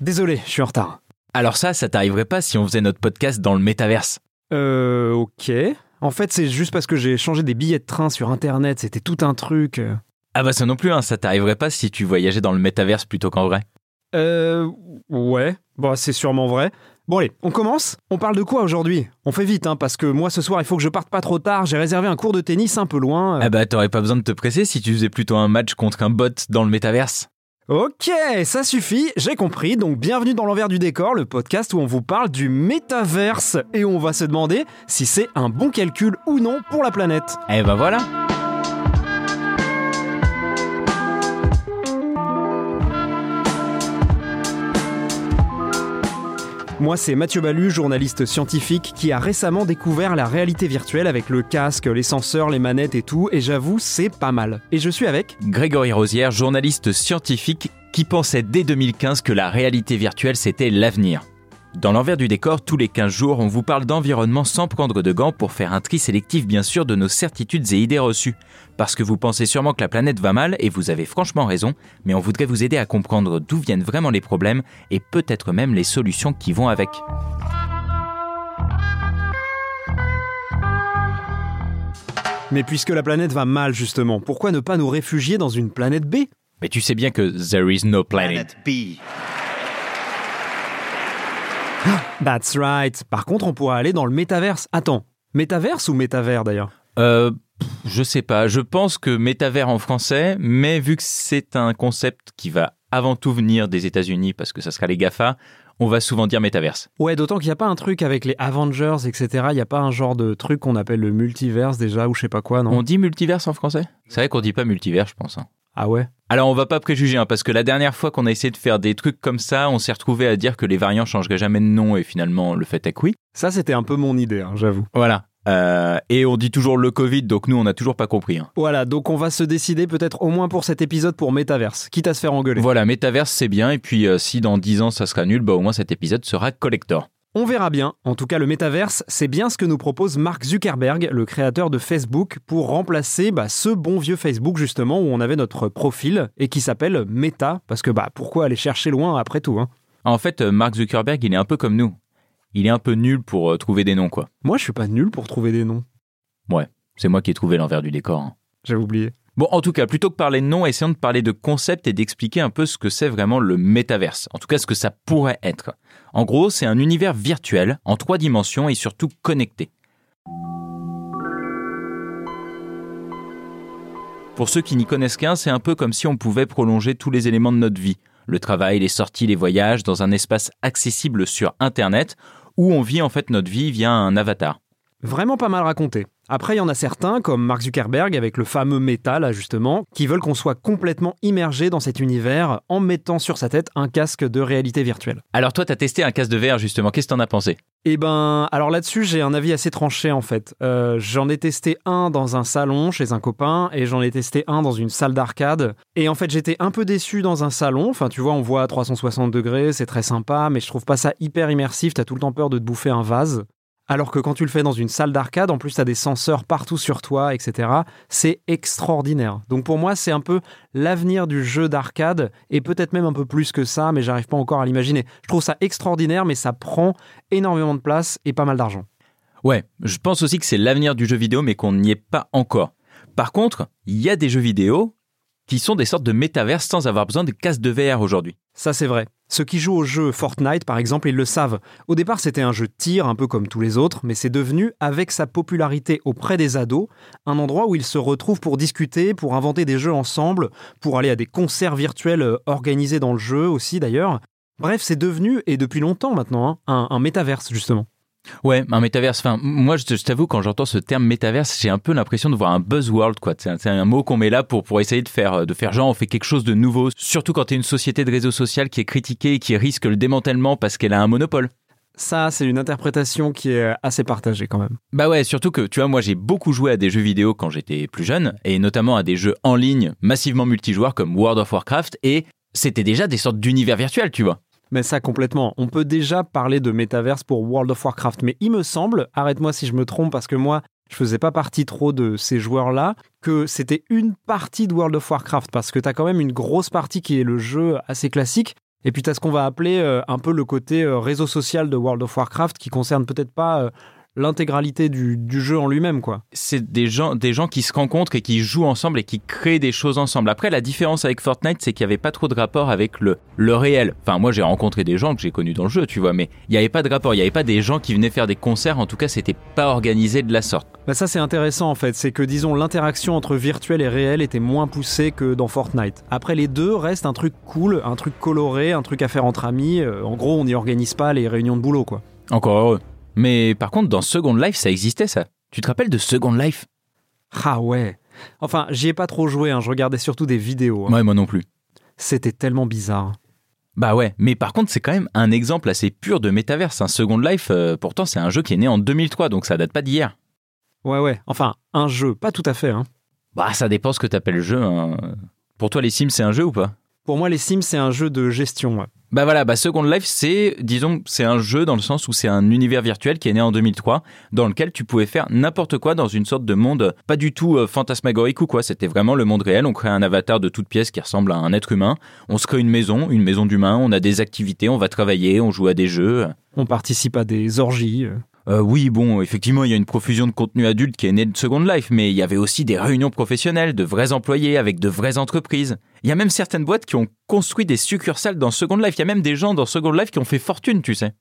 Désolé, je suis en retard. Alors ça, ça t'arriverait pas si on faisait notre podcast dans le métaverse Euh, ok. En fait, c'est juste parce que j'ai changé des billets de train sur Internet, c'était tout un truc. euh. Ah bah ça non plus, hein, ça t'arriverait pas si tu voyageais dans le métaverse plutôt qu'en vrai Euh, ouais. Bon, c'est sûrement vrai. Bon allez, on commence On parle de quoi aujourd'hui? On fait vite, hein, parce que moi ce soir il faut que je parte pas trop tard, j'ai réservé un cours de tennis un peu loin. euh. Ah bah t'aurais pas besoin de te presser si tu faisais plutôt un match contre un bot dans le métaverse Ok, ça suffit, j'ai compris. Donc bienvenue dans l'envers du décor, le podcast où on vous parle du métaverse et où on va se demander si c'est un bon calcul ou non pour la planète. Eh bah voilà Moi, c'est Mathieu Balu, journaliste scientifique, qui a récemment découvert la réalité virtuelle avec le casque, les senseurs, les manettes et tout, et j'avoue, c'est pas mal. Et je suis avec Grégory Rosière, journaliste scientifique qui pensait dès 2015 que la réalité virtuelle c'était l'avenir. Dans l'envers du décor, tous les 15 jours, on vous parle d'environnement sans prendre de gants pour faire un tri sélectif bien sûr de nos certitudes et idées reçues. Parce que vous pensez sûrement que la planète va mal, et vous avez franchement raison, mais on voudrait vous aider à comprendre d'où viennent vraiment les problèmes, et peut-être même les solutions qui vont avec. Mais puisque la planète va mal justement, pourquoi ne pas nous réfugier dans une planète B? Mais tu sais bien que there is no planet. Planet B. That's right. Par contre, on pourrait aller dans le métaverse. Attends, métaverse ou métavers d'ailleurs? Euh, je sais pas. Je pense que métavers en français, mais vu que c'est un concept qui va avant tout venir des États-Unis parce que ça sera les GAFA, on va souvent dire métaverse. Ouais, d'autant qu'il n'y a pas un truc avec les Avengers, etc. Il n'y a pas un genre de truc qu'on appelle le multiverse déjà, ou je sais pas quoi, non? On dit multiverse en français? C'est vrai qu'on dit pas multivers, je pense. hein. Ah ouais? Alors on va pas préjuger, hein, parce que la dernière fois qu'on a essayé de faire des trucs comme ça, on s'est retrouvé à dire que les variants changeraient jamais de nom, et finalement le fait est que oui. Ça, c'était un peu mon idée, hein, j'avoue. Voilà. Euh, et on dit toujours le Covid, donc nous on n'a toujours pas compris. hein. Voilà, donc on va se décider peut-être au moins pour cet épisode pour métaverse, quitte à se faire engueuler. Voilà, métaverse c'est bien, et puis euh, si dans 10 ans ça sera nul, bah au moins cet épisode sera collector. On verra bien. En tout cas, le métaverse, c'est bien ce que nous propose Mark Zuckerberg, le créateur de Facebook, pour remplacer bah, ce bon vieux Facebook justement où on avait notre profil et qui s'appelle Meta, parce que bah pourquoi aller chercher loin après tout hein? En fait, euh, Mark Zuckerberg, il est un peu comme nous. Il est un peu nul pour euh, trouver des noms, quoi. Moi, je suis pas nul pour trouver des noms. Ouais, c'est moi qui ai trouvé l'envers du décor. hein. J'avais oublié. Bon, en tout cas, plutôt que parler de noms, essayons de parler de concepts et d'expliquer un peu ce que c'est vraiment le métaverse. En tout cas, ce que ça pourrait être. En gros, c'est un univers virtuel, en trois dimensions et surtout connecté. Pour ceux qui n'y connaissent qu'un, c'est un peu comme si on pouvait prolonger tous les éléments de notre vie. Le travail, les sorties, les voyages, dans un espace accessible sur Internet, où on vit en fait notre vie via un avatar. Vraiment pas mal raconté. Après, il y en a certains, comme Mark Zuckerberg avec le fameux Meta, là justement, qui veulent qu'on soit complètement immergé dans cet univers en mettant sur sa tête un casque de réalité virtuelle. Alors toi, t'as testé un casque de verre justement, qu'est-ce que t'en as pensé? Eh ben, alors là-dessus, j'ai un avis assez tranché en fait. Euh, j'en ai testé un dans un salon chez un copain et j'en ai testé un dans une salle d'arcade. Et en fait, j'étais un peu déçu dans un salon. Enfin, tu vois, on voit à 360 degrés, c'est très sympa, mais je trouve pas ça hyper immersif. T'as tout le temps peur de te bouffer un vase. Alors que quand tu le fais dans une salle d'arcade, en plus, t'as des senseurs partout sur toi, etc. C'est extraordinaire. Donc pour moi, c'est un peu l'avenir du jeu d'arcade et peut-être même un peu plus que ça, mais j'arrive pas encore à l'imaginer. Je trouve ça extraordinaire, mais ça prend énormément de place et pas mal d'argent. Ouais, je pense aussi que c'est l'avenir du jeu vidéo, mais qu'on n'y est pas encore. Par contre, il y a des jeux vidéo qui sont des sortes de métaverses sans avoir besoin de casques de VR aujourd'hui. Ça, c'est vrai. Ceux qui jouent au jeu Fortnite, par exemple, ils le savent. Au départ, c'était un jeu de tir, un peu comme tous les autres, mais c'est devenu, avec sa popularité auprès des ados, un endroit où ils se retrouvent pour discuter, pour inventer des jeux ensemble, pour aller à des concerts virtuels euh, organisés dans le jeu aussi, d'ailleurs. Bref, c'est devenu, et depuis longtemps maintenant, hein, un, un métaverse, justement. Ouais, un métaverse. Enfin, moi, je, t'avoue, quand j'entends ce terme métaverse, j'ai un peu l'impression de voir un buzzword, quoi. C'est un, c'est un mot qu'on met là pour, pour essayer de faire, de faire genre, on fait quelque chose de nouveau. Surtout quand t'es une société de réseau social qui est critiquée et qui risque le démantèlement parce qu'elle a un monopole. Ça, c'est une interprétation qui est assez partagée quand même. Bah ouais, surtout que, tu vois, moi, j'ai beaucoup joué à des jeux vidéo quand j'étais plus jeune, et notamment à des jeux en ligne massivement multijoueurs comme World of Warcraft, et c'était déjà des sortes d'univers virtuels, tu vois. Mais ça complètement. On peut déjà parler de métaverse pour World of Warcraft, mais il me semble, arrête-moi si je me trompe, parce que moi, je faisais pas partie trop de ces joueurs-là, que c'était une partie de World of Warcraft, parce que tu as quand même une grosse partie qui est le jeu assez classique, et puis tu as ce qu'on va appeler euh, un peu le côté euh, réseau social de World of Warcraft, qui concerne peut-être pas euh, l'intégralité du, du jeu en lui-même, quoi. c'est des gens, des gens qui se rencontrent et qui jouent ensemble et qui créent des choses ensemble. Après, la différence avec Fortnite, c'est qu'il n'y avait pas trop de rapport avec le, le réel. Enfin, moi, j'ai rencontré des gens que j'ai connus dans le jeu, tu vois, mais il n'y avait pas de rapport. Il n'y avait pas des gens qui venaient faire des concerts. En tout cas, c'était pas organisé de la sorte. Bah ça c'est intéressant en fait, c'est que disons l'interaction entre virtuel et réel était moins poussée que dans Fortnite. Après les deux restent un truc cool, un truc coloré, un truc à faire entre amis. Euh, en gros on n'y organise pas les réunions de boulot quoi. Encore heureux. Mais par contre, dans Second Life, ça existait, ça. Tu te rappelles de Second Life? Ah ouais. Enfin j'y ai pas trop joué, hein, je regardais surtout des vidéos. hein. Ouais, moi non plus. C'était tellement bizarre. Bah ouais, mais par contre, c'est quand même un exemple assez pur de métaverse. Un Second Life, euh, pourtant, c'est un jeu qui est né en 2003, donc ça date pas d'hier. Ouais ouais, enfin un jeu, pas tout à fait. Hein. Bah, ça dépend ce que t'appelles jeu. hein. Pour toi, les Sims, c'est un jeu ou pas? Pour moi les Sims c'est un jeu de gestion. ouais. Bah voilà, bah Second Life, c'est, disons, c'est un jeu dans le sens où c'est un univers virtuel qui est né en 2003, dans lequel tu pouvais faire n'importe quoi dans une sorte de monde pas du tout euh, fantasmagorique ou quoi. C'était vraiment le monde réel. On crée un avatar de toute pièce qui ressemble à un être humain. On se crée une maison, une maison d'humains. On a des activités, on va travailler, on joue à des jeux. On participe à des orgies. Euh. Oui, bon, effectivement, il y a une profusion de contenu adulte qui est née de Second Life, mais il y avait aussi des réunions professionnelles, de vrais employés avec de vraies entreprises. Il y a même certaines boîtes qui ont construit des succursales dans Second Life. Il y a même des gens dans Second Life qui ont fait fortune, tu sais.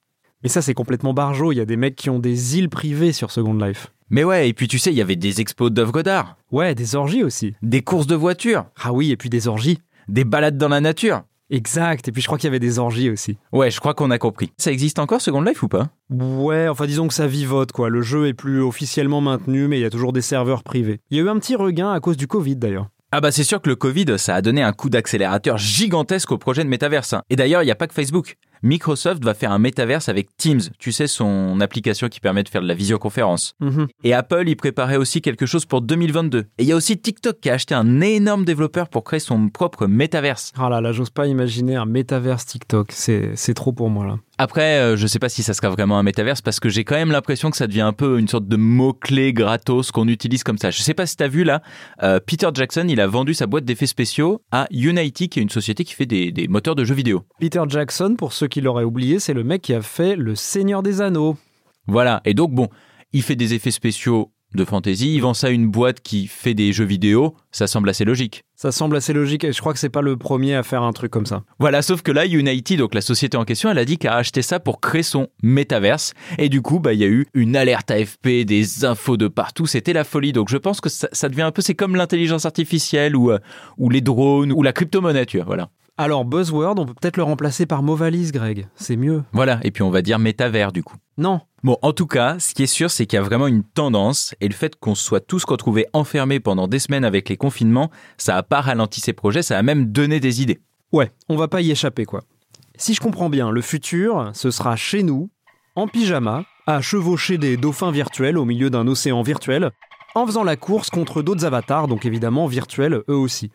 Mais ça c'est complètement barjot, il y a des mecs qui ont des îles privées sur Second Life. Mais ouais, et puis tu sais, il y avait des expos d'œuvres d'art, Ouais, des orgies aussi. des courses de voitures, Ah oui, et puis des orgies. des balades dans la nature. Exact, et puis je crois qu'il y avait des orgies aussi. Ouais, je crois qu'on a compris. Ça existe encore Second Life ou pas? Ouais, enfin disons que ça vivote quoi. Le jeu est plus officiellement maintenu, mais il y a toujours des serveurs privés. Il y a eu un petit regain à cause du Covid d'ailleurs. Ah bah c'est sûr que le Covid, ça a donné un coup d'accélérateur gigantesque au projet de métaverse. hein. Et d'ailleurs, il n'y a pas que Facebook. Microsoft va faire un métaverse avec Teams, tu sais, son application qui permet de faire de la visioconférence. Mhm. Et Apple y préparait aussi quelque chose pour 2022. Et il y a aussi TikTok qui a acheté un énorme développeur pour créer son propre métaverse. Ah là là, j'ose pas imaginer un métaverse TikTok. C'est c'est trop pour moi là. Après, euh, je sais pas si ça sera vraiment un métaverse parce que j'ai quand même l'impression que ça devient un peu une sorte de mot-clé gratos qu'on utilise comme ça. Je sais pas si t'as vu là, euh, Peter Jackson, il a vendu sa boîte d'effets spéciaux à Unity, qui est une société qui fait des, des moteurs de jeux vidéo. Peter Jackson, pour ceux qui l'auraient oublié, c'est le mec qui a fait Le Seigneur des Anneaux. Voilà. Et donc, bon, il fait des effets spéciaux de fantasy, il vend ça à une boîte qui fait des jeux vidéo, ça semble assez logique. Ça semble assez logique et je crois que c'est pas le premier à faire un truc comme ça. Voilà, sauf que là, Unity, donc la société en question, elle a dit qu'elle a acheté ça pour créer son métaverse. Et du coup, bah, il y a eu une alerte AFP, des infos de partout. C'était la folie. Donc, je pense que ça, ça devient un peu, c'est comme l'intelligence artificielle ou, euh, ou les drones ou la crypto-monnaie, tu vois, voilà. Alors Buzzword, on peut peut-être le remplacer par mot valise, Greg. C'est mieux. Voilà. Et puis, on va dire métavers, du coup. Non. Bon, en tout cas, ce qui est sûr, c'est qu'il y a vraiment une tendance, et le fait qu'on se soit tous retrouvés enfermés pendant des semaines avec les confinements, ça a pas ralenti ces projets, ça a même donné des idées. Ouais, on va pas y échapper quoi. Si je comprends bien, le futur, ce sera chez nous, en pyjama, à chevaucher des dauphins virtuels au milieu d'un océan virtuel, en faisant la course contre d'autres avatars, donc évidemment virtuels eux aussi.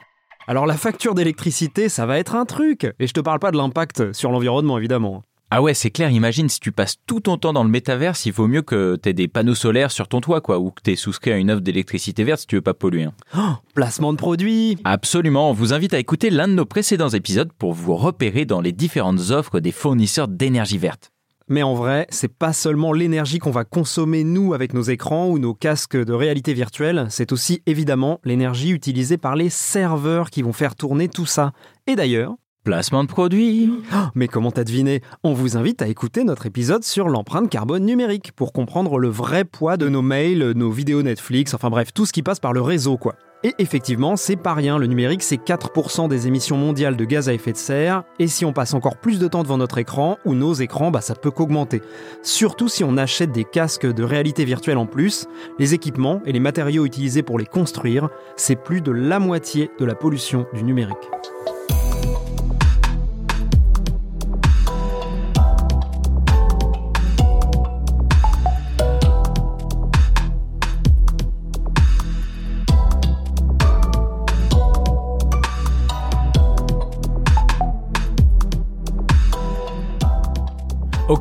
Alors la facture d'électricité, ça va être un truc, et je te parle pas de l'impact sur l'environnement évidemment. Ah ouais, c'est clair, imagine si tu passes tout ton temps dans le métaverse, il vaut mieux que t'aies des panneaux solaires sur ton toit, quoi, ou que t'aies souscrit à une offre d'électricité verte si tu veux pas polluer. hein. Oh, placement de produits Absolument, on vous invite à écouter l'un de nos précédents épisodes pour vous repérer dans les différentes offres des fournisseurs d'énergie verte. Mais en vrai, c'est pas seulement l'énergie qu'on va consommer nous avec nos écrans ou nos casques de réalité virtuelle, c'est aussi évidemment l'énergie utilisée par les serveurs qui vont faire tourner tout ça. Et d'ailleurs, Placement de produits oh, mais comment t'as deviné? On vous invite à écouter notre épisode sur l'empreinte carbone numérique pour comprendre le vrai poids de nos mails, nos vidéos Netflix, enfin bref, tout ce qui passe par le réseau quoi. Et effectivement, c'est pas rien, le numérique c'est 4% des émissions mondiales de gaz à effet de serre, et si on passe encore plus de temps devant notre écran ou nos écrans, bah ça peut qu'augmenter. Surtout si on achète des casques de réalité virtuelle en plus, les équipements et les matériaux utilisés pour les construire, c'est plus de la moitié de la pollution du numérique.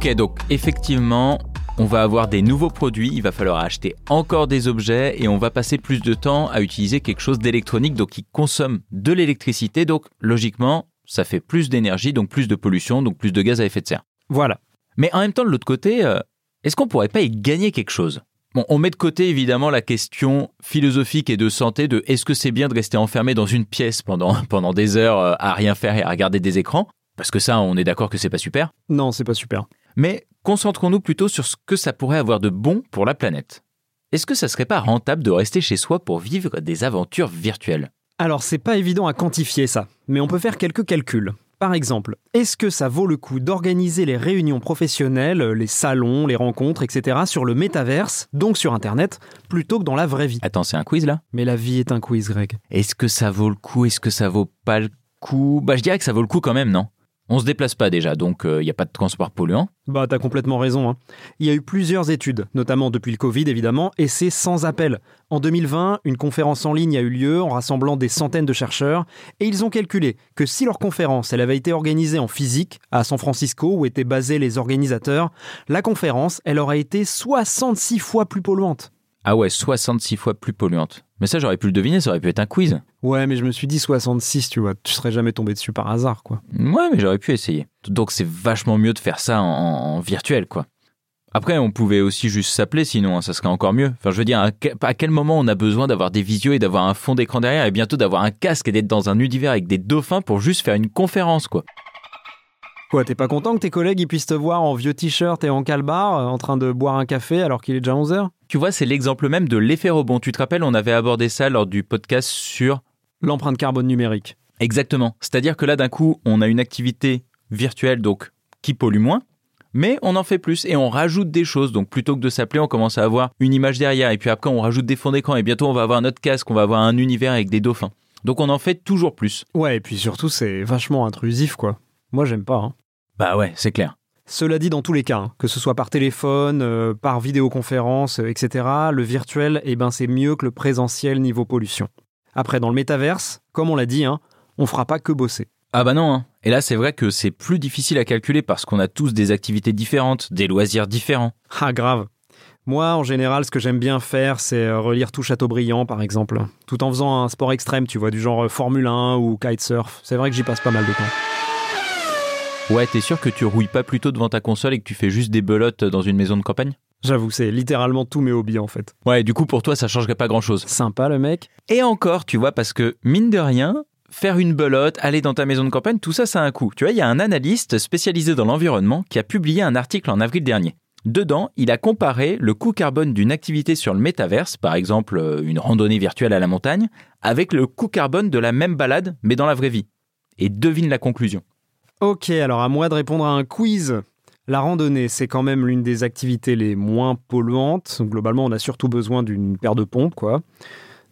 Ok, donc effectivement, on va avoir des nouveaux produits, il va falloir acheter encore des objets et on va passer plus de temps à utiliser quelque chose d'électronique, donc qui consomme de l'électricité. Donc logiquement, ça fait plus d'énergie, donc plus de pollution, donc plus de gaz à effet de serre. Voilà. Mais en même temps, de l'autre côté, euh, est-ce qu'on pourrait pas y gagner quelque chose? Bon, on met de côté évidemment la question philosophique et de santé de est-ce que c'est bien de rester enfermé dans une pièce pendant, pendant des heures euh, à rien faire et à regarder des écrans? Parce que ça, on est d'accord que c'est pas super. Non, c'est pas super. Mais concentrons-nous plutôt sur ce que ça pourrait avoir de bon pour la planète. Est-ce que ça serait pas rentable de rester chez soi pour vivre des aventures virtuelles? Alors, c'est pas évident à quantifier ça, mais on peut faire quelques calculs. Par exemple, est-ce que ça vaut le coup d'organiser les réunions professionnelles, les salons, les rencontres, etc. sur le métaverse, donc sur Internet, plutôt que dans la vraie vie? Attends, c'est un quiz là? Mais la vie est un quiz, Greg. Est-ce que ça vaut le coup? Est-ce que ça vaut pas le coup? Bah je dirais que ça vaut le coup quand même, non? On se déplace pas déjà, donc il n'y a pas de transport polluant. Bah, t'as complètement raison. hein. Il y a eu plusieurs études, notamment depuis le Covid évidemment, et c'est sans appel. En 2020, une conférence en ligne a eu lieu en rassemblant des centaines de chercheurs, et ils ont calculé que si leur conférence elle avait été organisée en physique, à San Francisco où étaient basés les organisateurs, la conférence elle aurait été 66 fois plus polluante. Ah ouais, 66 fois plus polluante. Mais ça j'aurais pu le deviner, ça aurait pu être un quiz. Ouais, mais je me suis dit 66, tu vois, tu serais jamais tombé dessus par hasard, quoi. Ouais, mais j'aurais pu essayer. Donc c'est vachement mieux de faire ça en, en virtuel, quoi. Après, on pouvait aussi juste s'appeler, sinon hein, ça serait encore mieux. Enfin, je veux dire, à quel moment on a besoin d'avoir des visios et d'avoir un fond d'écran derrière et bientôt d'avoir un casque et d'être dans un univers avec des dauphins pour juste faire une conférence, quoi? Quoi, t'es pas content que tes collègues ils puissent te voir en vieux t-shirt et en calbar, euh, en train de boire un café alors qu'il est déjà 11h Tu vois, c'est l'exemple même de l'effet rebond. Tu te rappelles, on avait abordé ça lors du podcast sur L'empreinte carbone numérique. Exactement. C'est-à-dire que là, d'un coup, on a une activité virtuelle, donc qui pollue moins, mais on en fait plus et on rajoute des choses. Donc plutôt que de s'appeler, on commence à avoir une image derrière et puis après, on rajoute des fonds d'écran et bientôt, on va avoir notre casque, on va avoir un univers avec des dauphins. Donc on en fait toujours plus. Ouais, et puis surtout, c'est vachement intrusif, quoi. Moi, j'aime pas. hein. Bah ouais, c'est clair. Cela dit, dans tous les cas, hein, que ce soit par téléphone, euh, par vidéoconférence, euh, etc., le virtuel, eh ben, c'est mieux que le présentiel niveau pollution. Après, dans le métaverse, comme on l'a dit, hein, on fera pas que bosser. Ah bah non, hein. et là c'est vrai que c'est plus difficile à calculer parce qu'on a tous des activités différentes, des loisirs différents. Ah, grave. Moi, en général, ce que j'aime bien faire, c'est euh, relire tout Chateaubriand, par exemple, tout en faisant un sport extrême, tu vois, du genre Formule 1 ou kitesurf. C'est vrai que j'y passe pas mal de temps. Ouais, t'es sûr que tu rouilles pas plutôt devant ta console et que tu fais juste des belotes dans une maison de campagne? J'avoue, c'est littéralement tous mes hobbies, en fait. Ouais, du coup pour toi ça changerait pas grand chose. Sympa, le mec. Et encore, tu vois, parce que mine de rien, faire une belote, aller dans ta maison de campagne, tout ça, ça a un coût. Tu vois, il y a un analyste spécialisé dans l'environnement qui a publié un article en avril dernier. Dedans, il a comparé le coût carbone d'une activité sur le métaverse, par exemple euh, une randonnée virtuelle à la montagne, avec le coût carbone de la même balade, mais dans la vraie vie. Et devine la conclusion. Ok, alors à moi de répondre à un quiz. La randonnée, c'est quand même l'une des activités les moins polluantes. Globalement, on a surtout besoin d'une paire de pompes, quoi.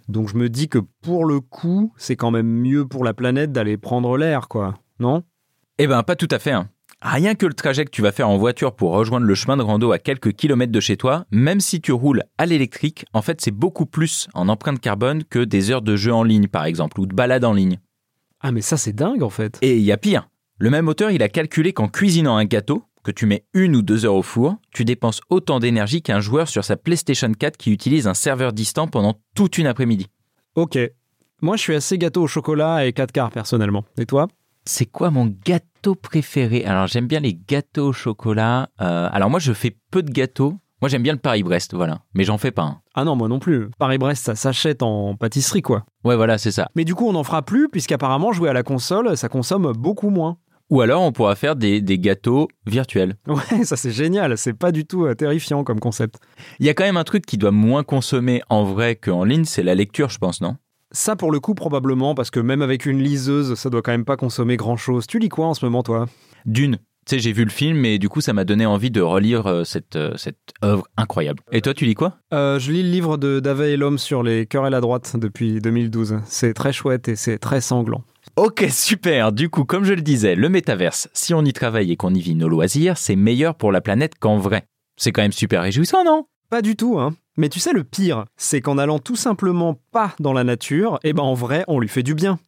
Donc je me dis que pour le coup, c'est quand même mieux pour la planète d'aller prendre l'air, quoi. Non? Eh ben, pas tout à fait. hein. Rien que le trajet que tu vas faire en voiture pour rejoindre le chemin de rando à quelques kilomètres de chez toi, même si tu roules à l'électrique, en fait, c'est beaucoup plus en empreinte carbone que des heures de jeu en ligne, par exemple, ou de balade en ligne. Ah mais ça c'est dingue en fait. Et il y a pire. Le même auteur, il a calculé qu'en cuisinant un gâteau, que tu mets une ou deux heures au four, tu dépenses autant d'énergie qu'un joueur sur sa PlayStation 4 qui utilise un serveur distant pendant toute une après-midi. Ok. Moi je suis assez gâteau au chocolat et 4 quarts personnellement. Et toi? C'est quoi mon gâteau préféré? Alors j'aime bien les gâteaux au chocolat. Euh, alors moi je fais peu de gâteaux. Moi j'aime bien le Paris-Brest, voilà. Mais j'en fais pas un. Ah non, moi non plus. Paris-Brest, ça s'achète en pâtisserie quoi. Ouais voilà, c'est ça. Mais du coup, on n'en fera plus puisqu'apparemment jouer à la console, ça consomme beaucoup moins. Ou alors on pourra faire des, des gâteaux virtuels. Ouais, ça c'est génial, c'est pas du tout euh, terrifiant comme concept. Il y a quand même un truc qui doit moins consommer en vrai qu'en ligne, c'est la lecture, je pense, non? Ça, pour le coup, probablement, parce que même avec une liseuse, ça doit quand même pas consommer grand-chose. Tu lis quoi en ce moment, toi? Dune. Tu sais, j'ai vu le film et du coup, ça m'a donné envie de relire euh, cette, euh, cette œuvre incroyable. Et toi, tu lis quoi? Euh, Je lis le livre de David et l'homme sur les cœurs et la droite depuis 2012. C'est très chouette et c'est très sanglant. Ok, super. Du coup, comme je le disais, le métaverse, si on y travaille et qu'on y vit nos loisirs, c'est meilleur pour la planète qu'en vrai. C'est quand même super réjouissant, non? Pas du tout, hein. Mais tu sais, le pire, c'est qu'en allant tout simplement pas dans la nature, eh ben en vrai, on lui fait du bien.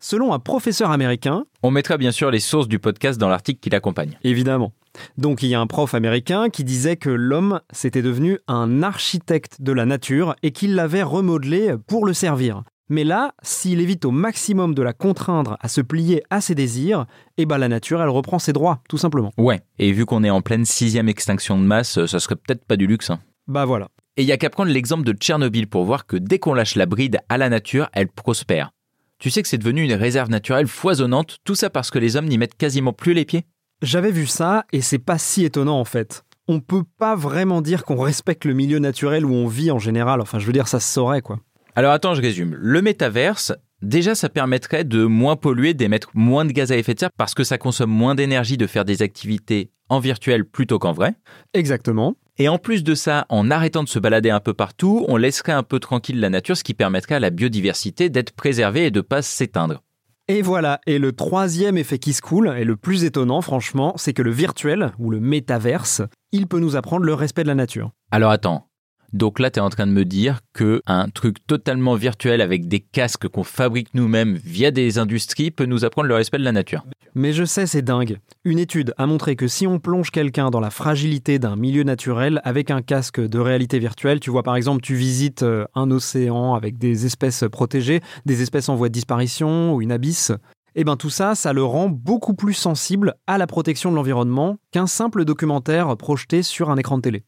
Selon un professeur américain, On mettra bien sûr les sources du podcast dans l'article qui l'accompagne. évidemment. Donc il y a un prof américain qui disait que l'homme s'était devenu un architecte de la nature et qu'il l'avait remodelé pour le servir. Mais là, s'il évite au maximum de la contraindre à se plier à ses désirs, eh ben la nature, elle reprend ses droits, tout simplement. Ouais, et vu qu'on est en pleine sixième extinction de masse, ça serait peut-être pas du luxe. hein. Bah voilà. Et il y a qu'à prendre l'exemple de Tchernobyl pour voir que dès qu'on lâche la bride à la nature, elle prospère. Tu sais que c'est devenu une réserve naturelle foisonnante, tout ça parce que les hommes n'y mettent quasiment plus les pieds? J'avais vu ça et c'est pas si étonnant en fait. On peut pas vraiment dire qu'on respecte le milieu naturel où on vit en général. Enfin, je veux dire, ça se saurait quoi. Alors attends, je résume. Le métaverse, déjà ça permettrait de moins polluer, d'émettre moins de gaz à effet de serre parce que ça consomme moins d'énergie de faire des activités en virtuel plutôt qu'en vrai. Exactement. Et en plus de ça, en arrêtant de se balader un peu partout, on laisserait un peu tranquille la nature, ce qui permettrait à la biodiversité d'être préservée et de pas s'éteindre. Et voilà, et le troisième effet qui se coule, et le plus étonnant franchement, c'est que le virtuel, ou le métaverse, il peut nous apprendre le respect de la nature. Alors attends. Donc là, tu es en train de me dire que un truc totalement virtuel avec des casques qu'on fabrique nous-mêmes via des industries peut nous apprendre le respect de la nature. Mais je sais, c'est dingue. Une étude a montré que si on plonge quelqu'un dans la fragilité d'un milieu naturel avec un casque de réalité virtuelle, tu vois par exemple, tu visites euh, un océan avec des espèces protégées, des espèces en voie de disparition ou une abysse, et bien tout ça, ça le rend beaucoup plus sensible à la protection de l'environnement qu'un simple documentaire projeté sur un écran de télé.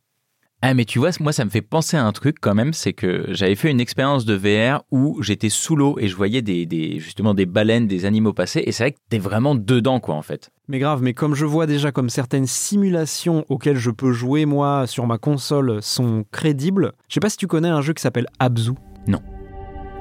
Ah mais tu vois, moi ça me fait penser à un truc quand même, c'est que j'avais fait une expérience de VR où j'étais sous l'eau et je voyais des, justement des baleines, des animaux passer et c'est vrai que t'es vraiment dedans quoi en fait. Mais grave, mais comme je vois déjà comme certaines simulations auxquelles je peux jouer moi sur ma console sont crédibles, je sais pas si tu connais un jeu qui s'appelle Abzu.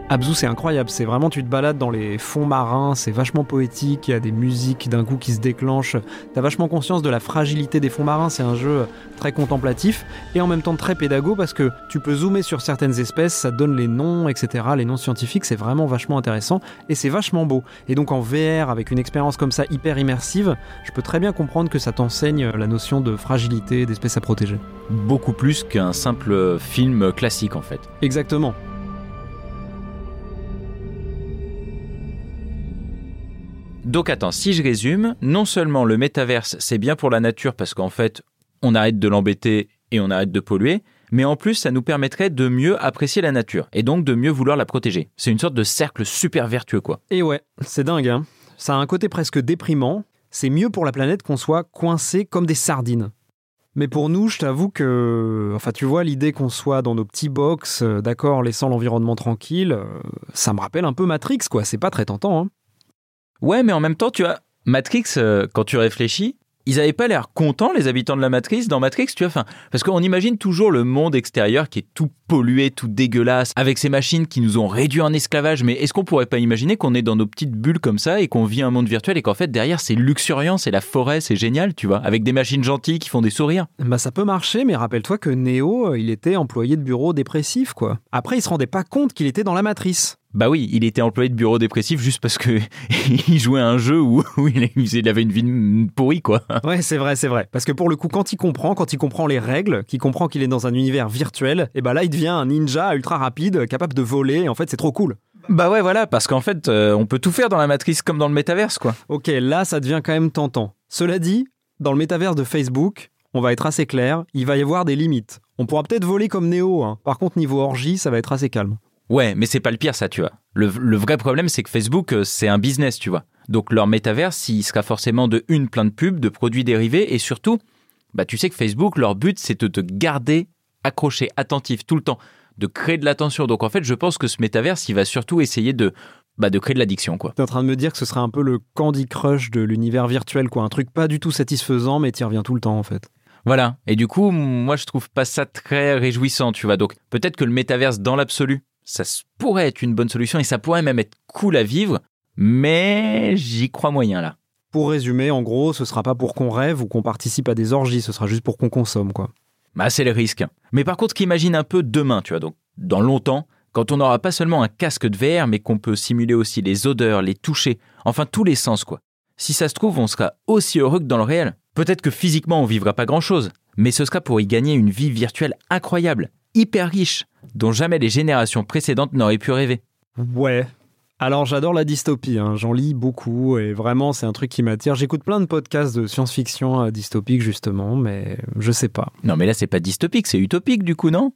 Abzu c'est incroyable, c'est vraiment tu te balades dans les fonds marins, c'est vachement poétique, il y a des musiques d'un coup qui se déclenchent, t'as vachement conscience de la fragilité des fonds marins, c'est un jeu très contemplatif et en même temps très pédago parce que tu peux zoomer sur certaines espèces, ça te donne les noms, etc., les noms scientifiques, c'est vraiment vachement intéressant et c'est vachement beau. Et donc en VR, avec une expérience comme ça hyper immersive, je peux très bien comprendre que ça t'enseigne la notion de fragilité d'espèces à protéger. Beaucoup plus qu'un simple film classique en fait. Exactement. Donc attends, si je résume, non seulement le métaverse c'est bien pour la nature parce qu'en fait on arrête de l'embêter et on arrête de polluer, mais en plus ça nous permettrait de mieux apprécier la nature et donc de mieux vouloir la protéger. C'est une sorte de cercle super vertueux quoi. Et ouais, c'est dingue, hein. Ça a un côté presque déprimant. C'est mieux pour la planète qu'on soit coincé comme des sardines. Mais pour nous, je t'avoue que, enfin, tu vois, l'idée qu'on soit dans nos petits box, euh, d'accord, laissant l'environnement tranquille, euh, ça me rappelle un peu Matrix, quoi. C'est pas très tentant, hein. Ouais, mais en même temps, tu vois, Matrix, euh, quand tu réfléchis, ils avaient pas l'air contents, les habitants de la Matrice, dans Matrix, tu vois, parce qu'on imagine toujours le monde extérieur qui est tout pollué, tout dégueulasse, avec ces machines qui nous ont réduits en esclavage, mais est-ce qu'on pourrait pas imaginer qu'on est dans nos petites bulles comme ça et qu'on vit un monde virtuel et qu'en fait, derrière, c'est luxuriant, c'est la forêt, c'est génial, tu vois, avec des machines gentilles qui font des sourires? Bah, ça peut marcher, mais rappelle-toi que Neo, euh, il était employé de bureau dépressif, quoi. Après, il se rendait pas compte qu'il était dans la matrice. Bah oui, il était employé de bureau dépressif juste parce que il jouait à un jeu où, où il il avait une vie pourrie, quoi. Ouais, c'est vrai, c'est vrai. Parce que pour le coup, quand il comprend, quand il comprend les règles, qu'il comprend qu'il est dans un univers virtuel, et bah là, il devient un ninja ultra rapide, capable de voler, et en fait, c'est trop cool. Bah ouais, voilà, parce qu'en fait, euh, on peut tout faire dans la matrice comme dans le métaverse, quoi. Ok, là, ça devient quand même tentant. Cela dit, dans le métaverse de Facebook, on va être assez clair, il va y avoir des limites. On pourra peut-être voler comme Neo, hein. par contre, niveau orgie, ça va être assez calme. Ouais, mais c'est pas le pire, ça, tu vois. Le, le vrai problème, c'est que Facebook, euh, c'est un business, tu vois. Donc leur métaverse, il sera forcément de une, plein de pubs, de produits dérivés, et surtout, bah tu sais que Facebook, leur but, c'est de te garder accroché, attentif tout le temps, de créer de l'attention. Donc en fait, je pense que ce métaverse, il va surtout essayer de, bah, de créer de l'addiction, quoi. T'es en train de me dire que ce serait un peu le Candy Crush de l'univers virtuel, quoi. Un truc pas du tout satisfaisant, mais t'y reviens tout le temps, en fait. Voilà. Et du coup, moi, je trouve pas ça très réjouissant, tu vois. Donc peut-être que le métaverse, dans l'absolu, ça pourrait être une bonne solution et ça pourrait même être cool à vivre, mais j'y crois moyen là. Pour résumer, en gros, ce sera pas pour qu'on rêve ou qu'on participe à des orgies, ce sera juste pour qu'on consomme, quoi. Bah, c'est le risque. Mais par contre, qu'imagine un peu demain, tu vois, donc dans longtemps, quand on n'aura pas seulement un casque de VR, mais qu'on peut simuler aussi les odeurs, les toucher, enfin tous les sens, quoi. Si ça se trouve, on sera aussi heureux que dans le réel. Peut-être que physiquement, on vivra pas grand-chose, mais ce sera pour y gagner une vie virtuelle incroyable, hyper riche, dont jamais les générations précédentes n'auraient pu rêver. Ouais. Alors j'adore la dystopie, hein. j'en lis beaucoup et vraiment c'est un truc qui m'attire. J'écoute plein de podcasts de science-fiction euh, dystopique justement, mais je sais pas. Non mais là c'est pas dystopique, c'est utopique du coup, non?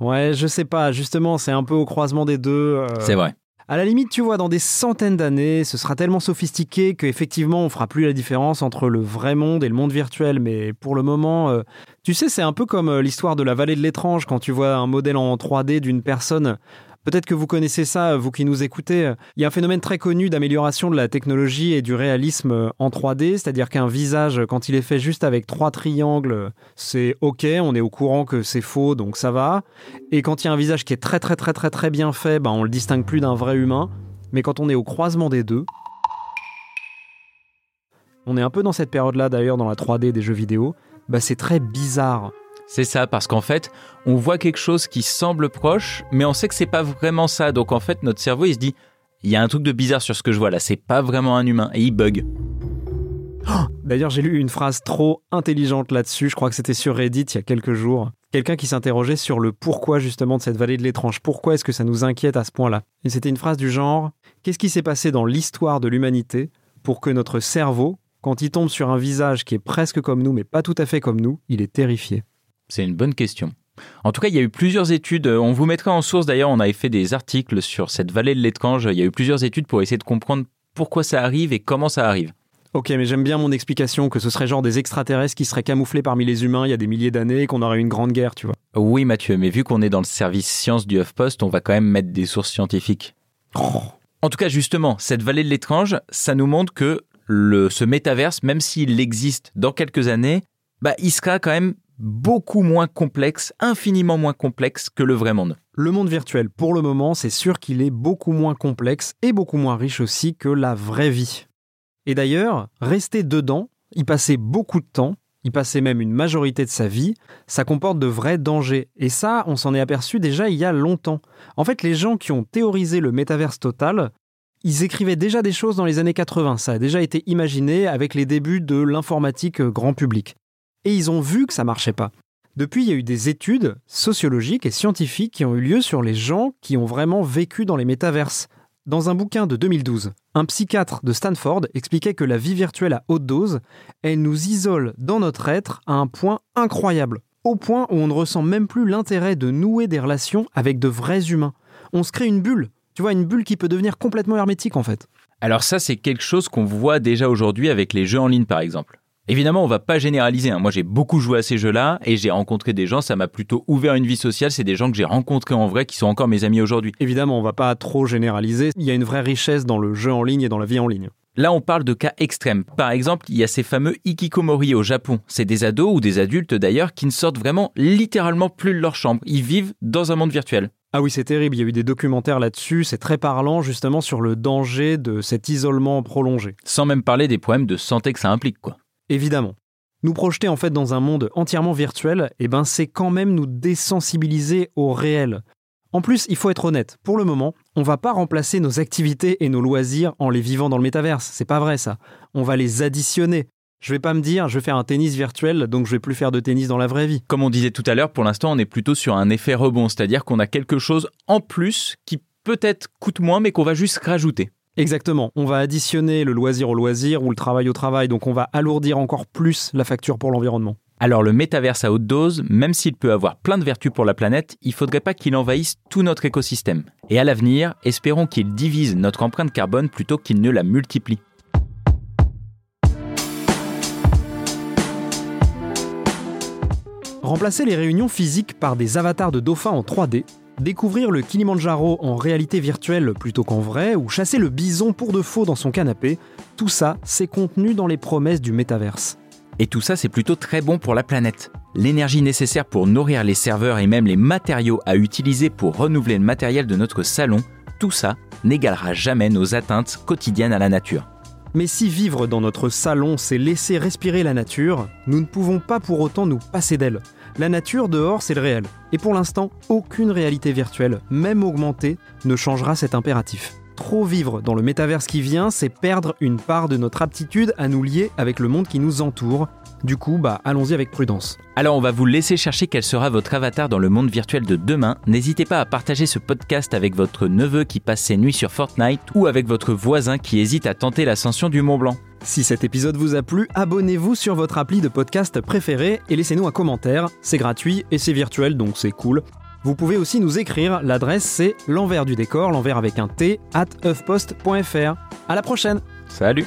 Ouais, je sais pas, justement c'est un peu au croisement des deux. euh. C'est vrai. À la limite, tu vois, dans des centaines d'années, ce sera tellement sophistiqué qu'effectivement, on fera plus la différence entre le vrai monde et le monde virtuel. Mais pour le moment, euh, tu sais, c'est un peu comme euh, l'histoire de la vallée de l'étrange quand tu vois un modèle en 3D d'une personne. Peut-être que vous connaissez ça, vous qui nous écoutez. Il y a un phénomène très connu d'amélioration de la technologie et du réalisme en 3D, c'est-à-dire qu'un visage, quand il est fait juste avec trois triangles, c'est OK, on est au courant que c'est faux, donc ça va. Et quand il y a un visage qui est très très très très très bien fait, ben on le distingue plus d'un vrai humain. Mais quand on est au croisement des deux, on est un peu dans cette période-là d'ailleurs dans la 3D des jeux vidéo, bah c'est très bizarre. C'est ça, parce qu'en fait, on voit quelque chose qui semble proche, mais on sait que c'est pas vraiment ça. Donc en fait, notre cerveau, il se dit, il y a un truc de bizarre sur ce que je vois là, c'est pas vraiment un humain, et il bug. D'ailleurs, j'ai lu une phrase trop intelligente là-dessus, je crois que c'était sur Reddit il y a quelques jours. Quelqu'un qui s'interrogeait sur le pourquoi justement de cette vallée de l'étrange. Pourquoi est-ce que ça nous inquiète à ce point-là? Et c'était une phrase du genre Qu'est-ce qui s'est passé dans l'histoire de l'humanité pour que notre cerveau, quand il tombe sur un visage qui est presque comme nous mais pas tout à fait comme nous, il est terrifié? C'est une bonne question. En tout cas, il y a eu plusieurs études. On vous mettra en source d'ailleurs, on avait fait des articles sur cette vallée de l'étrange. Il y a eu plusieurs études pour essayer de comprendre pourquoi ça arrive et comment ça arrive. Ok, mais j'aime bien mon explication que ce serait genre des extraterrestres qui seraient camouflés parmi les humains il y a des milliers d'années et qu'on aurait eu une grande guerre, tu vois. Oui, Mathieu, mais vu qu'on est dans le service science du HuffPost, on va quand même mettre des sources scientifiques. En tout cas, justement, cette vallée de l'étrange, ça nous montre que le, ce métaverse, même s'il existe dans quelques années, bah, il sera quand même beaucoup moins complexe, infiniment moins complexe que le vrai monde. Le monde virtuel, pour le moment, c'est sûr qu'il est beaucoup moins complexe et beaucoup moins riche aussi que la vraie vie. Et d'ailleurs, rester dedans, y passer beaucoup de temps, y passer même une majorité de sa vie, ça comporte de vrais dangers. Et ça, on s'en est aperçu déjà il y a longtemps. En fait, les gens qui ont théorisé le métaverse total, ils écrivaient déjà des choses dans les années 80. Ça a déjà été imaginé avec les débuts de l'informatique grand public. Et ils ont vu que ça marchait pas. Depuis, il y a eu des études sociologiques et scientifiques qui ont eu lieu sur les gens qui ont vraiment vécu dans les métaverses. Dans un bouquin de 2012, un psychiatre de Stanford expliquait que la vie virtuelle à haute dose, elle nous isole dans notre être à un point incroyable, au point où on ne ressent même plus l'intérêt de nouer des relations avec de vrais humains. On se crée une bulle, tu vois, une bulle qui peut devenir complètement hermétique en fait. Alors ça, c'est quelque chose qu'on voit déjà aujourd'hui avec les jeux en ligne, par exemple. Évidemment, on va pas généraliser. hein. Moi, j'ai beaucoup joué à ces jeux-là et j'ai rencontré des gens. Ça m'a plutôt ouvert une vie sociale. C'est des gens que j'ai rencontrés en vrai qui sont encore mes amis aujourd'hui. Évidemment, on va pas trop généraliser, il y a une vraie richesse dans le jeu en ligne et dans la vie en ligne. Là, on parle de cas extrêmes. Par exemple, il y a ces fameux ikikomori au Japon. C'est des ados ou des adultes d'ailleurs qui ne sortent vraiment littéralement plus de leur chambre. Ils vivent dans un monde virtuel. Ah oui, c'est terrible, il y a eu des documentaires là-dessus, c'est très parlant justement sur le danger de cet isolement prolongé. Sans même parler des problèmes de santé que ça implique, quoi. Évidemment. Nous projeter en fait dans un monde entièrement virtuel, eh ben c'est quand même nous désensibiliser au réel. En plus, il faut être honnête, pour le moment, on va pas remplacer nos activités et nos loisirs en les vivant dans le métaverse, c'est pas vrai ça. On va les additionner. Je vais pas me dire, je vais faire un tennis virtuel, donc je vais plus faire de tennis dans la vraie vie. Comme on disait tout à l'heure, pour l'instant, on est plutôt sur un effet rebond, c'est-à-dire qu'on a quelque chose en plus qui peut-être coûte moins, mais qu'on va juste rajouter. Exactement, on va additionner le loisir au loisir ou le travail au travail, donc on va alourdir encore plus la facture pour l'environnement. Alors le métaverse à haute dose, même s'il peut avoir plein de vertus pour la planète, il faudrait pas qu'il envahisse tout notre écosystème. Et à l'avenir, espérons qu'il divise notre empreinte carbone plutôt qu'il ne la multiplie. Remplacer les réunions physiques par des avatars de dauphins en 3D, découvrir le Kilimandjaro en réalité virtuelle plutôt qu'en vrai, ou chasser le bison pour de faux dans son canapé, tout ça, c'est contenu dans les promesses du métaverse. Et tout ça, c'est plutôt très bon pour la planète. L'énergie nécessaire pour nourrir les serveurs et même les matériaux à utiliser pour renouveler le matériel de notre salon, tout ça n'égalera jamais nos atteintes quotidiennes à la nature. Mais si vivre dans notre salon, c'est laisser respirer la nature, nous ne pouvons pas pour autant nous passer d'elle. La nature dehors, c'est le réel. Et pour l'instant, aucune réalité virtuelle, même augmentée, ne changera cet impératif. Trop vivre dans le métaverse qui vient, c'est perdre une part de notre aptitude à nous lier avec le monde qui nous entoure. Du coup, bah allons-y avec prudence. Alors on va vous laisser chercher quel sera votre avatar dans le monde virtuel de demain. N'hésitez pas à partager ce podcast avec votre neveu qui passe ses nuits sur Fortnite ou avec votre voisin qui hésite à tenter l'ascension du Mont Blanc. Si cet épisode vous a plu, abonnez-vous sur votre appli de podcast préféré et laissez-nous un commentaire. C'est gratuit et c'est virtuel donc c'est cool. Vous pouvez aussi nous écrire, l'adresse c'est l'envers du décor, l'envers avec un T, at huffpost.fr. À la prochaine Salut